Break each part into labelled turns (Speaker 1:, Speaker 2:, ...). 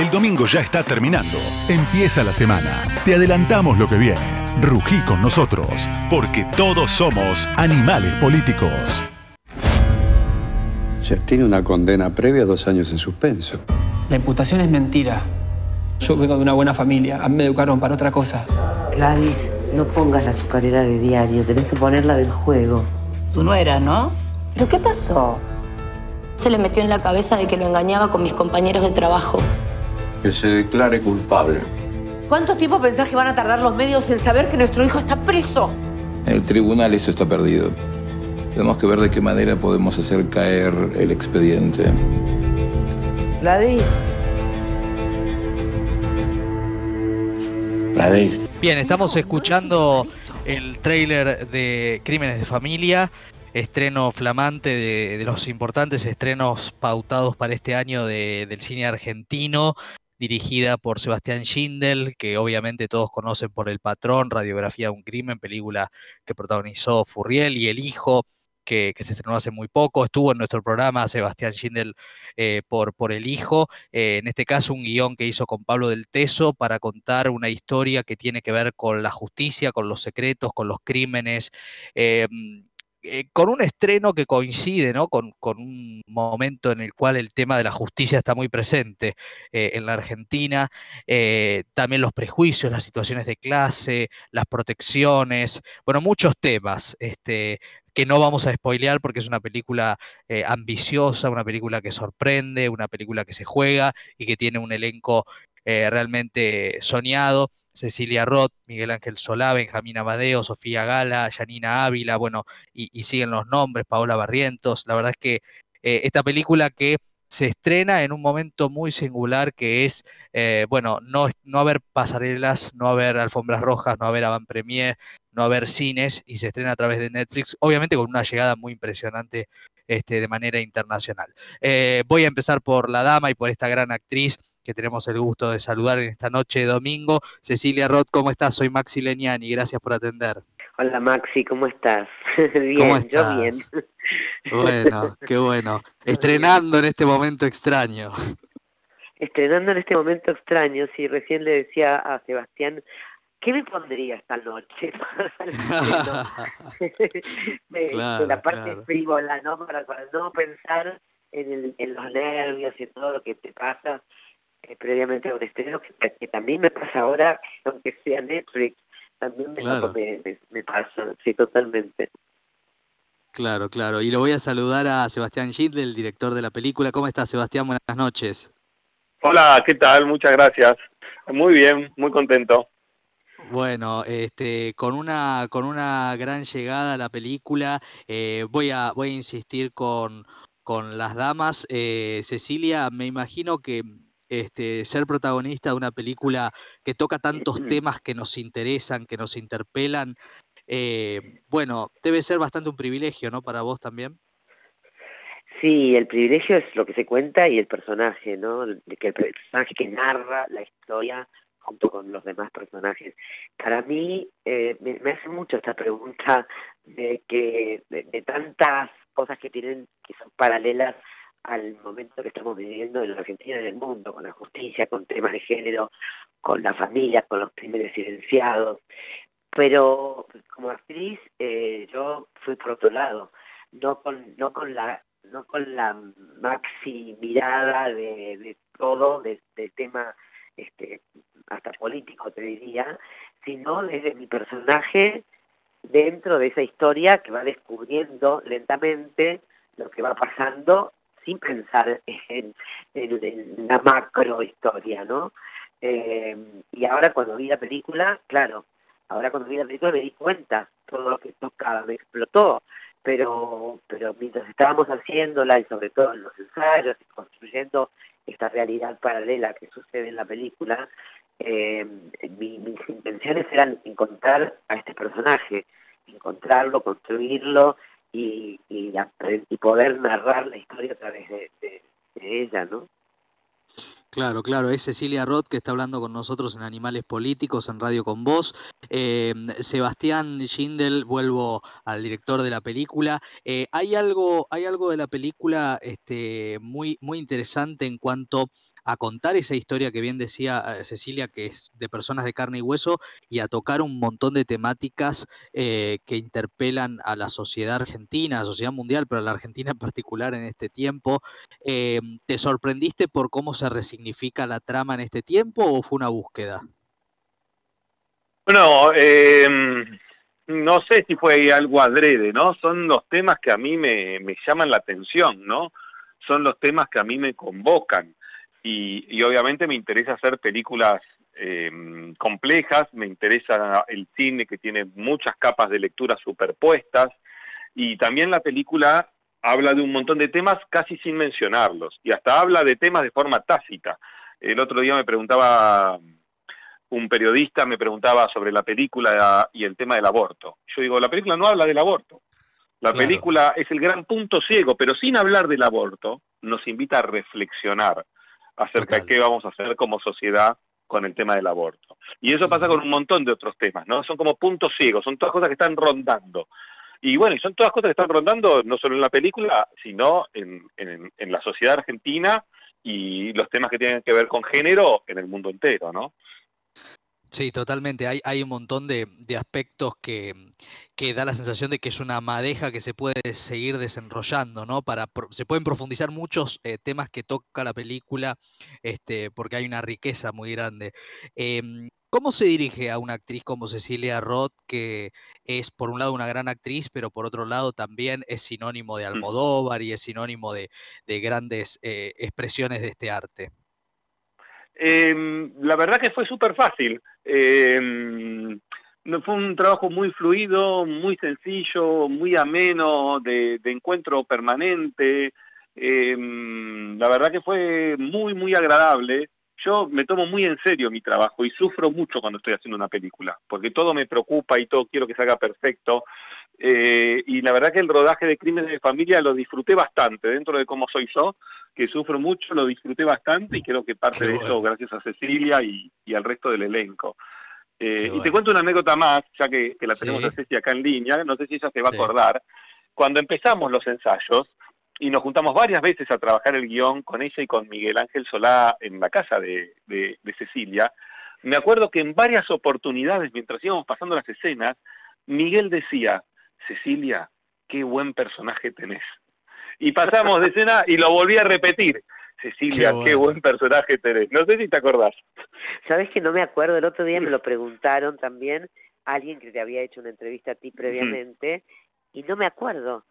Speaker 1: El domingo ya está terminando. Empieza la semana. Te adelantamos lo que viene. Rugí con nosotros, porque todos somos animales políticos.
Speaker 2: Ya tiene una condena previa, dos años en suspenso.
Speaker 3: La imputación es mentira. Yo vengo de una buena familia. A mí me educaron para otra cosa.
Speaker 4: Gladys, no pongas la azucarera de diario. Tenés que ponerla del juego.
Speaker 5: Tú no eras, ¿no?
Speaker 4: ¿Pero qué pasó?
Speaker 6: Se le metió en la cabeza de que lo engañaba con mis compañeros de trabajo.
Speaker 2: Que se declare culpable.
Speaker 4: ¿Cuánto tiempo pensás que van a tardar los medios en saber que nuestro hijo está preso?
Speaker 7: En el tribunal eso está perdido. Tenemos que ver de qué manera podemos hacer caer el expediente.
Speaker 4: Gladys.
Speaker 2: Gladys.
Speaker 8: Bien, estamos escuchando el tráiler de Crímenes de Familia, estreno flamante de, de los importantes estrenos pautados para este año de- del cine argentino, dirigida por Sebastián Schindel, que obviamente todos conocen por El Patrón, Radiografía de un Crimen, película que protagonizó Furriel y El Hijo, que, que se estrenó hace muy poco. Estuvo en nuestro programa Sebastián Schindel eh, por, por El Hijo, eh, en este caso un guion que hizo con Pablo del Teso para contar una historia que tiene que ver con la justicia, con los secretos, con los crímenes. eh, eh, con un estreno que coincide ¿no? con, con un momento en el cual el tema de la justicia está muy presente eh, en la Argentina, eh, también los prejuicios, las situaciones de clase, las protecciones, bueno, muchos temas este, que no vamos a spoilear porque es una película eh, ambiciosa, una película que sorprende, una película que se juega y que tiene un elenco eh, realmente soñado. Cecilia Roth, Miguel Ángel Solá, Benjamín Amadeo, Sofía Gala, Yanina Ávila, bueno, y, y siguen los nombres, Paola Barrientos. La verdad es que eh, esta película que se estrena en un momento muy singular que es, eh, bueno, no, no haber pasarelas, no haber alfombras rojas, no haber avant premier, no haber cines y se estrena a través de Netflix, obviamente con una llegada muy impresionante este, de manera internacional. Eh, voy a empezar por la dama y por esta gran actriz que tenemos el gusto de saludar en esta noche de domingo. Cecilia Roth, ¿cómo estás? Soy Maxi Leniani, gracias por atender.
Speaker 4: Hola Maxi, ¿cómo estás? bien,
Speaker 8: ¿Cómo
Speaker 4: yo
Speaker 8: estás?
Speaker 4: bien.
Speaker 8: Bueno, qué bueno. Estrenando en este momento extraño.
Speaker 4: Estrenando en este momento extraño, si recién le decía a Sebastián, ¿qué me pondría esta noche? el estreno? de,
Speaker 8: Claro,
Speaker 4: la parte
Speaker 8: claro.
Speaker 4: frívola, ¿no? Para, para no pensar en, el- en los nervios y en todo lo que te pasa previamente a un estreno, que, que también me pasa ahora, aunque sea Netflix, también me,
Speaker 8: Claro.
Speaker 4: me, me- me pasa, sí, totalmente.
Speaker 8: Claro, claro. Y lo voy a saludar a Sebastián Schindler, el director de la película. ¿Cómo estás, Sebastián? Buenas noches.
Speaker 9: Hola, ¿qué tal? Muchas gracias. Muy bien, muy contento.
Speaker 8: Bueno, este, con una, con una gran llegada a la película, eh, voy a, voy a insistir con, con las damas. Eh, Cecilia, me imagino que este, ser protagonista de una película que toca tantos temas que nos interesan, que nos interpelan, eh, bueno, debe ser bastante un privilegio, ¿no? Para vos también.
Speaker 4: Sí, el privilegio es lo que se cuenta y el personaje, ¿no? El, que el personaje que narra la historia junto con los demás personajes. Para mí eh, me, me hace mucho esta pregunta de que de, de tantas cosas que tienen que son paralelas al momento que estamos viviendo en la Argentina y en el mundo, con la justicia, con temas de género, con la familia, con los crímenes silenciados. Pero como actriz eh, yo fui por otro lado, no con, no con la no con la maxi mirada de, de todo, de- del tema este, hasta político te diría, sino desde mi personaje dentro de esa historia que va descubriendo lentamente lo que va pasando sin pensar en, en- en la macro historia, ¿no? Eh, y ahora cuando vi la película, claro, ahora cuando vi la película me di cuenta, todo lo que tocaba me explotó, pero, pero mientras estábamos haciéndola y sobre todo en los ensayos y construyendo esta realidad paralela que sucede en la película, eh, mi- mis intenciones eran encontrar a este personaje, encontrarlo, construirlo y, y, y poder narrar la historia a través de, de- de ella, ¿no?
Speaker 8: Claro, claro, es Cecilia Roth que está hablando con nosotros en Animales Políticos, en Radio con Vos. Eh, Sebastián Schindel, vuelvo al director de la película. Eh, hay, algo, hay algo de la película este, muy, muy interesante en cuanto a contar esa historia que bien decía eh, Cecilia, que es de personas de carne y hueso, y a tocar un montón de temáticas eh, que interpelan a la sociedad argentina, a la sociedad mundial, pero a la Argentina en particular en este tiempo. Eh, ¿Te sorprendiste por cómo se resignifica la trama en este tiempo o fue una búsqueda?
Speaker 9: No, em, no sé si fue algo adrede, ¿no? Son los temas que a mí me, me llaman la atención, ¿no? Son los temas que a mí me convocan y, obviamente me interesa hacer películas eh, complejas, me interesa el cine que tiene muchas capas de lectura superpuestas y también la película habla de un montón de temas casi sin mencionarlos y hasta habla de temas de forma tácita. El otro día me preguntaba un periodista, me preguntaba sobre la película y el tema del aborto. Yo digo, la película no habla del aborto. La película es el gran punto ciego, pero sin hablar del aborto, nos invita a reflexionar acerca de qué vamos a hacer como sociedad con el tema del aborto. Y eso pasa con un montón de otros temas, ¿no? Son como puntos ciegos, son todas cosas que están rondando. Y bueno, y son todas cosas que están rondando no solo en la película, sino en, en la sociedad argentina y los temas que tienen que ver con género en el mundo entero, ¿no?
Speaker 8: Sí, totalmente. Hay, hay un montón de, aspectos que, que, da la sensación de que es una madeja que se puede seguir desenrollando, ¿no? Para, se pueden profundizar muchos eh, temas que toca la película, este, porque hay una riqueza muy grande. Em, ¿Cómo se dirige a una actriz como Cecilia Roth, que es por un lado una gran actriz, pero por otro lado también es sinónimo de mm. Almodóvar y es sinónimo de, grandes eh, expresiones de este arte?
Speaker 9: Eh, la verdad que fue súper fácil. Eh, fue un trabajo muy fluido, muy sencillo, muy ameno, de, encuentro permanente. Em, la verdad que fue muy, muy agradable. Yo me tomo muy en serio mi trabajo y sufro mucho cuando estoy haciendo una película, porque todo me preocupa y todo quiero que salga perfecto. Eh, y la verdad que el rodaje de Crímenes de Familia lo disfruté bastante, dentro de cómo soy yo, que sufro mucho, lo disfruté bastante y creo que parte de eso gracias a Cecilia y, al resto del elenco. Eh, y te cuento una anécdota más, ya que, la tenemos a Cecilia acá en línea, no sé si ella se va a acordar. Cuando empezamos los ensayos, y nos juntamos varias veces a trabajar el guion con ella y con Miguel Ángel Solá en la casa de, de, de Cecilia, me acuerdo que en varias oportunidades, mientras íbamos pasando las escenas, Miguel decía, Cecilia, qué buen personaje tenés y pasamos de escena y lo volví a repetir. Cecilia, qué, buen personaje tenés. No sé si te acordás.
Speaker 4: Sabes que no me acuerdo, el otro día me lo preguntaron también, alguien que te había hecho una entrevista a ti previamente, y no me acuerdo.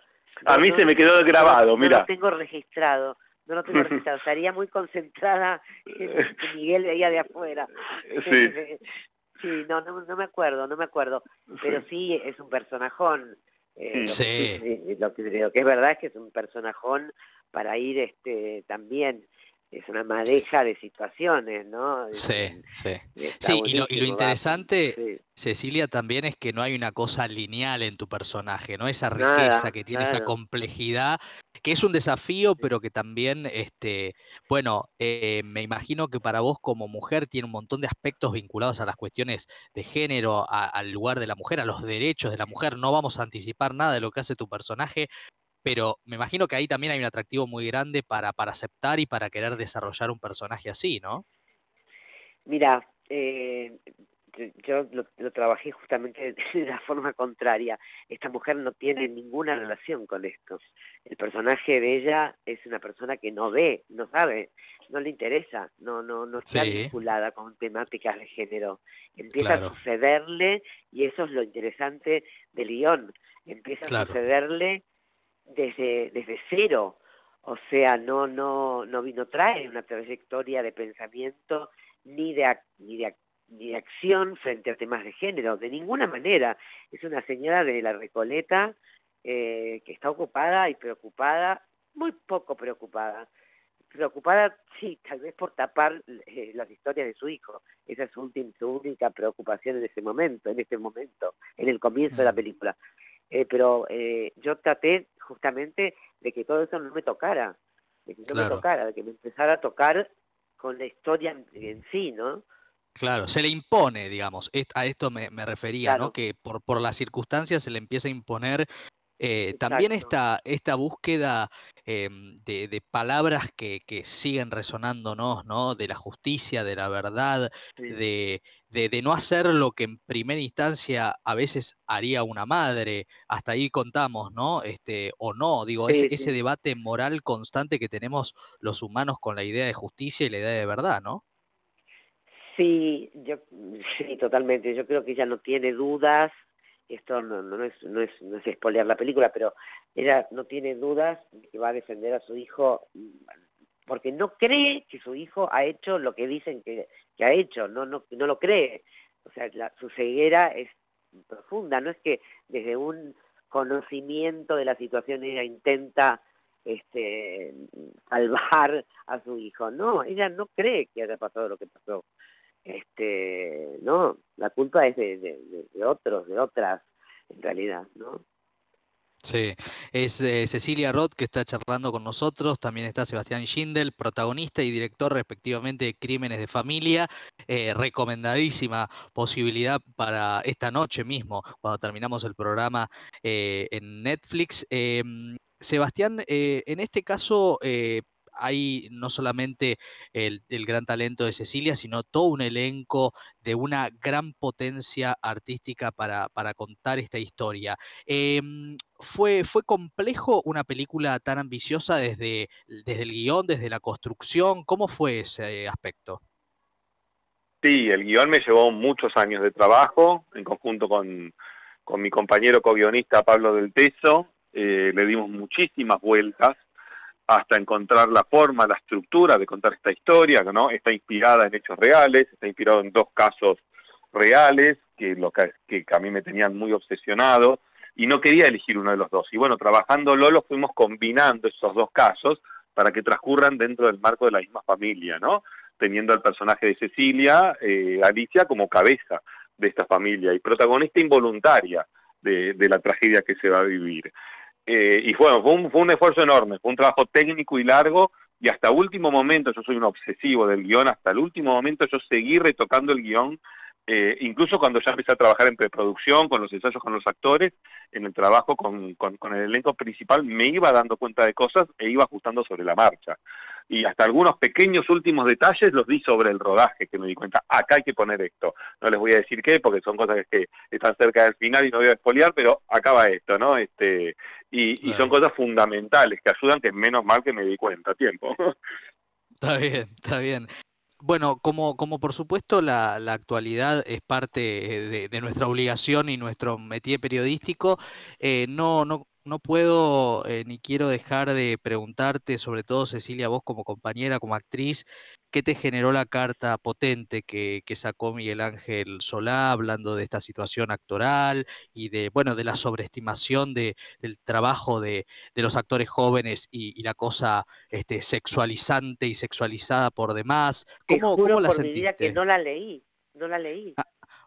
Speaker 9: A mí se me quedó grabado, mira.
Speaker 4: No lo tengo registrado, no lo tengo registrado. Estaría muy concentrada en que Miguel veía de afuera. Sí. Sí, no, no, no me acuerdo, no me acuerdo. Pero sí, es un personajón. Eh, sí. Lo que, lo, que, es verdad es que es un personajón para ir este también es una madeja de situaciones, ¿no?
Speaker 8: Sí, sí. Sí, y lo, interesante, Cecilia, también es que no hay una cosa lineal en tu personaje, ¿no? Esa riqueza que tiene, esa complejidad, que es un desafío, pero que también, este, bueno, eh, me imagino que para vos como mujer tiene un montón de aspectos vinculados a las cuestiones de género, al lugar de la mujer, a los derechos de la mujer. No vamos a anticipar nada de lo que hace tu personaje, pero me imagino que ahí también hay un atractivo muy grande para, para aceptar y para querer desarrollar un personaje así, ¿no?
Speaker 4: Mira, eh, yo lo, trabajé justamente de la forma contraria. Esta mujer no tiene ninguna relación con esto. El personaje de ella es una persona que no ve, no sabe, no le interesa, no no no está vinculada con temáticas de género. Empieza a sucederle y eso es lo interesante del guion. Empieza a sucederle desde, desde cero. O sea, no, no, no, no trae una trayectoria de pensamiento ni de, ni de, ni de acción frente a temas de género, de ninguna manera. Es una señora de la Recoleta eh, que está ocupada y preocupada, muy poco preocupada. Preocupada, sí, tal vez por tapar eh, las historias de su hijo. Esa es su, su única preocupación en ese momento, en este momento, en el comienzo de la mm. película. Eh, pero eh, yo traté justamente de que todo eso no me tocara, de que no me tocara, de que me empezara a tocar con la historia en, sí, ¿no?
Speaker 8: Claro, se le impone, digamos, a esto me, refería, ¿no? Que por, por las circunstancias se le empieza a imponer eh, también esta, esta búsqueda em, de, palabras que, siguen resonándonos, ¿no? De la justicia, de la verdad, de, de, no hacer lo que en primera instancia a veces haría una madre. Hasta ahí contamos, ¿no? Este, o no, digo, ese, ese debate moral constante que tenemos los humanos con la idea de justicia y la idea de verdad, ¿no?
Speaker 4: Sí, yo sí, totalmente. Yo creo que ella no tiene dudas esto no, no, es, no, es, no es la película, pero ella no tiene dudas de que va a defender a su hijo porque no cree que su hijo ha hecho lo que dicen que, ha hecho, no, no, no lo cree. O sea, su ceguera es profunda, no es que desde un conocimiento de la situación ella intenta este, salvar a su hijo, no, ella no cree que haya pasado lo que pasó este no la culpa es de, otros de otras en realidad no
Speaker 8: Sí, es eh, Cecilia Roth que está charlando con nosotros, también está Sebastián Schindel, protagonista y director respectivamente de Crímenes de Familia, eh, recomendadísima posibilidad para esta noche mismo, cuando terminamos el programa eh, en Netflix. Em, Sebastián, en este caso hay no solamente el, gran talento de Cecilia, sino todo un elenco de una gran potencia artística para, contar esta historia. Em, ¿fue, ¿Fue complejo una película tan ambiciosa desde, desde el guion, desde la construcción? ¿Cómo fue ese aspecto?
Speaker 9: Sí, el guion me llevó muchos años de trabajo en conjunto con, mi compañero co-guionista Pablo del Teso. Eh, le dimos muchísimas vueltas hasta encontrar la forma, la estructura de contar esta historia, ¿no? Está inspirada en hechos reales, está inspirado en dos casos reales que, lo que, a mí me tenían muy obsesionado y no quería elegir uno de los dos. Y bueno, trabajándolo lo fuimos combinando esos dos casos para que transcurran dentro del marco de la misma familia, ¿no? Teniendo al personaje de Cecilia, eh, Alicia, como cabeza de esta familia y protagonista involuntaria de la tragedia que se va a vivir. Eh, y bueno, fue un, fue un esfuerzo enorme, fue un trabajo técnico y largo, y hasta último momento, yo soy un obsesivo del guion, hasta el último momento yo seguí retocando el guion eh, incluso cuando ya empecé a trabajar en preproducción, con los ensayos con los actores, en el trabajo con, con, el elenco principal, me iba dando cuenta de cosas e iba ajustando sobre la marcha. Y hasta algunos pequeños últimos detalles los di sobre el rodaje, que me di cuenta, acá hay que poner esto. No les voy a decir qué, porque son cosas que están cerca del final y no voy a expoliar, pero acaba esto, ¿no? Este, y, y son cosas fundamentales que ayudan, que menos mal que me di cuenta a tiempo.
Speaker 8: Está bien, está bien. Bueno, como, como por supuesto la, la actualidad es parte de, de, nuestra obligación y nuestro métier periodístico, eh, no, no, no puedo eh, ni quiero dejar de preguntarte, sobre todo Cecilia, vos como compañera, como actriz, ¿qué te generó la carta potente que, sacó Miguel Ángel Solá hablando de esta situación actoral y de, bueno, de la sobreestimación de, del trabajo de, los actores jóvenes y, la cosa este, sexualizante y sexualizada por demás?
Speaker 4: ¿Cómo, ¿cómo la sentiste? que no la leí, no la leí.
Speaker 8: Ah,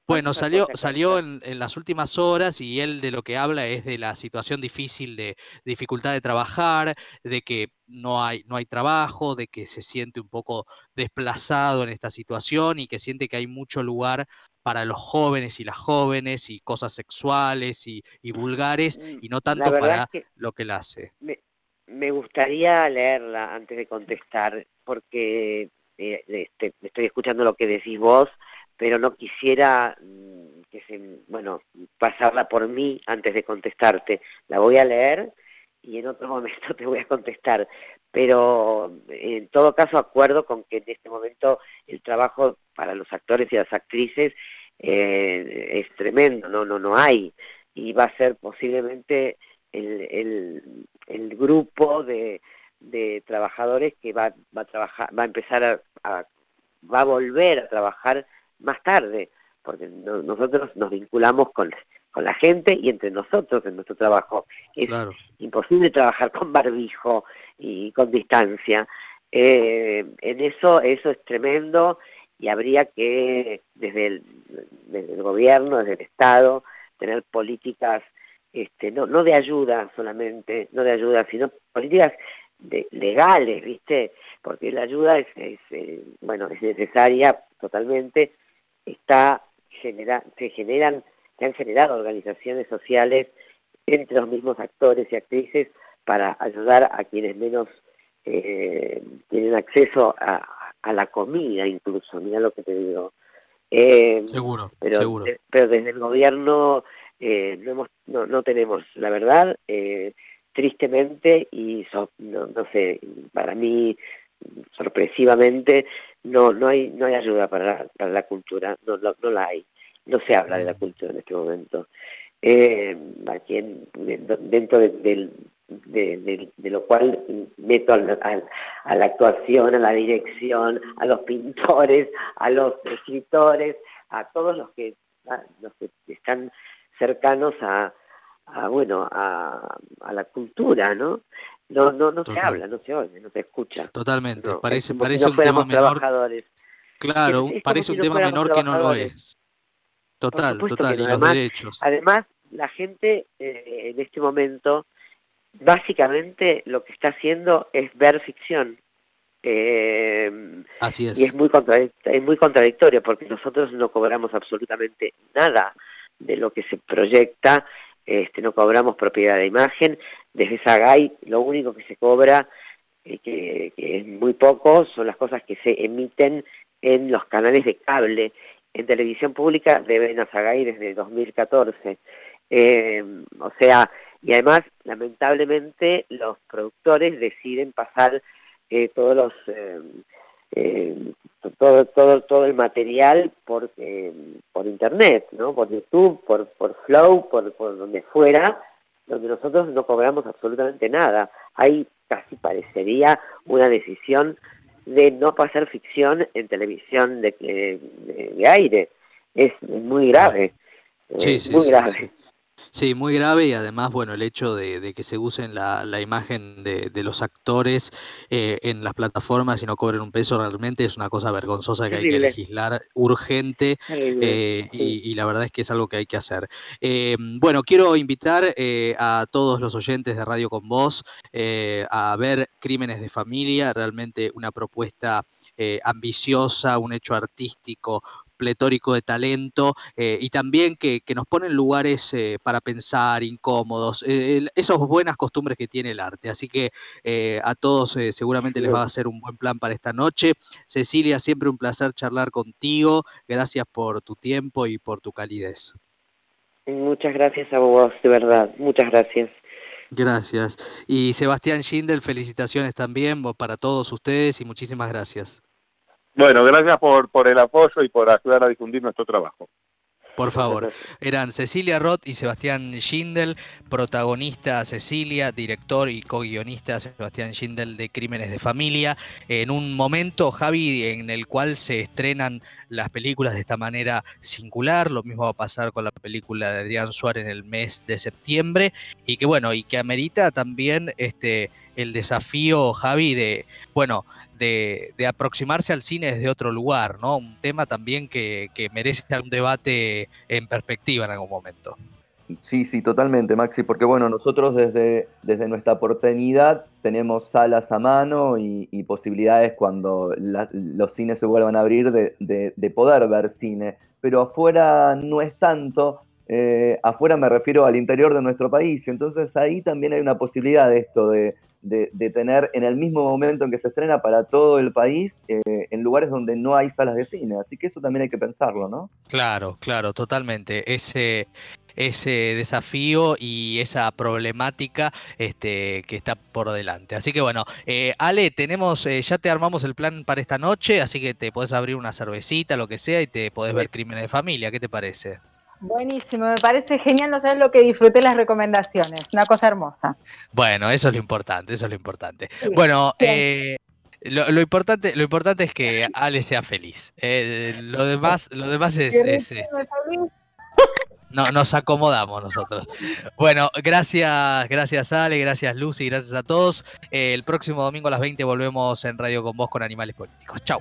Speaker 8: bueno, salió, salió en, las últimas horas y él de lo que habla es de la situación difícil de, dificultad de trabajar, de que no hay, no hay trabajo, de que se siente un poco desplazado en esta situación y que siente que hay mucho lugar para los jóvenes y las jóvenes y cosas sexuales y, vulgares mm, y no tanto para lo que él hace.
Speaker 4: Me, gustaría leerla antes de contestar porque eh, este, estoy escuchando lo que decís vos pero no quisiera mm, que se, bueno, pasarla por mí antes de contestarte. La voy a leer y en otro momento te voy a contestar. Pero en todo caso acuerdo con que en este momento el trabajo para los actores y las actrices eh, es tremendo, no, no, no hay. Y va a ser posiblemente el, el, grupo de, de trabajadores que va, va a trabajar, va a empezar a va a volver a trabajar más tarde, porque nosotros nos vinculamos con, con la gente y entre nosotros en nuestro trabajo. Es imposible trabajar con barbijo y con distancia. Eh, en eso, eso es tremendo y habría que, desde el, desde el gobierno, desde el Estado, tener políticas este, no, no de ayuda solamente, no de ayuda, sino políticas legales, ¿viste? Porque la ayuda es, eh, bueno, es necesaria totalmente, está genera, se generan, se han generado organizaciones sociales entre los mismos actores y actrices para ayudar a quienes menos eh, tienen acceso a, la comida incluso, mira lo que te digo.
Speaker 8: Eh, seguro,
Speaker 4: pero,
Speaker 8: seguro.
Speaker 4: pero desde el gobierno eh, no, hemos, no, no, tenemos, la verdad, eh, tristemente y no, no, sé, para mí sorpresivamente no no hay no hay ayuda para para la cultura, no, no, la hay, no se habla de la cultura en este momento. Eh, aquí dentro del, de, lo cual meto a la, actuación, a la dirección, a los pintores, a los escritores, a todos los que, los que están cercanos a, bueno, a, la cultura, ¿no? No, no, no se habla, no se oye, no se escucha.
Speaker 8: Totalmente, parece, parece un tema menor. Claro, parece un tema menor que no lo es. Total, total, y los derechos.
Speaker 4: Además, la gente eh, en este momento básicamente lo que está haciendo es ver ficción.
Speaker 8: Eh, Así es.
Speaker 4: Y es muy, es muy contradictorio porque nosotros no cobramos absolutamente nada de lo que se proyecta, este, no cobramos propiedad de imagen. Desde Sagay lo único que se cobra, eh, que, es muy poco, son las cosas que se emiten en los canales de cable. En televisión pública deben a Sagay desde 2014. Eh, o sea, y además, lamentablemente, los productores deciden pasar eh, todos los eh, eh, todo, todo, todo el material por, por internet, ¿no? por YouTube, por, por Flow, por, por donde fuera, donde nosotros no cobramos absolutamente nada. Ahí casi parecería una decisión de no pasar ficción en televisión de, de, aire. Es muy grave.
Speaker 8: Sí, sí, muy grave. Sí, muy grave y además, bueno, el hecho de, que se usen la, la imagen de, de, los actores eh, en las plataformas y no cobren un peso realmente es una cosa vergonzosa que hay que legislar urgente eh, y, la verdad es que es algo que hay que hacer. Eh, bueno, quiero invitar a todos los oyentes de Radio Con Voz a ver Crímenes de Familia, realmente una propuesta ambiciosa, un hecho artístico pletórico de talento eh, y también que, nos pone en lugares eh, para pensar, incómodos, eh, esas buenas costumbres que tiene el arte. Así que a todos seguramente les va a ser un buen plan para esta noche. Cecilia, siempre un placer charlar contigo. Gracias por tu tiempo y por tu calidez.
Speaker 4: Muchas gracias a vos, de verdad. Muchas gracias.
Speaker 8: Gracias. Y Sebastián Schindel, felicitaciones también para todos ustedes y muchísimas gracias.
Speaker 9: Bueno, gracias por, por el apoyo y por ayudar a difundir nuestro trabajo.
Speaker 8: Por favor, eran Cecilia Roth y Sebastián Schindel, protagonista Cecilia, director y co-guionista Sebastián Schindel de Crímenes de Familia, en un momento, Javi, en el cual se estrenan las películas de esta manera singular, lo mismo va a pasar con la película de Adrián Suárez en el mes de septiembre, y que bueno, y que amerita también este el desafío, Javi, de, bueno, de, aproximarse al cine desde otro lugar, ¿no? Un tema también que, que merece un debate en perspectiva en algún momento.
Speaker 5: Sí, sí, totalmente, Maxi, porque bueno, nosotros desde, desde nuestra oportunidad tenemos salas a mano y, posibilidades cuando los cines se vuelvan a abrir de, de, poder ver cine, pero afuera no es tanto, eh, afuera me refiero al interior de nuestro país, entonces ahí también hay una posibilidad de esto, de, de, tener en el mismo momento en que se estrena para todo el país, eh, en lugares donde no hay salas de cine. Así que eso también hay que pensarlo, ¿no?
Speaker 8: Claro, claro, totalmente. Ese, ese desafío y esa problemática este, que está por delante. Así que bueno, eh, Ale, tenemos, eh, ya te armamos el plan para esta noche, así que te puedes abrir una cervecita, lo que sea, y te podés ver Crímenes de Familia. ¿Qué te parece?
Speaker 10: Buenísimo, me parece genial no saber lo que disfruté las recomendaciones, una cosa hermosa.
Speaker 8: Bueno, eso es lo importante, eso es lo importante. bueno, eh, lo, importante, lo importante es que Ale sea feliz. Eh, lo demás, lo demás es, este, no, nos acomodamos nosotros. Bueno, gracias, gracias Ale, gracias Lucy, gracias a todos. Eh, el próximo domingo a las 20 volvemos en Radio con vos con Animales Políticos. Chau.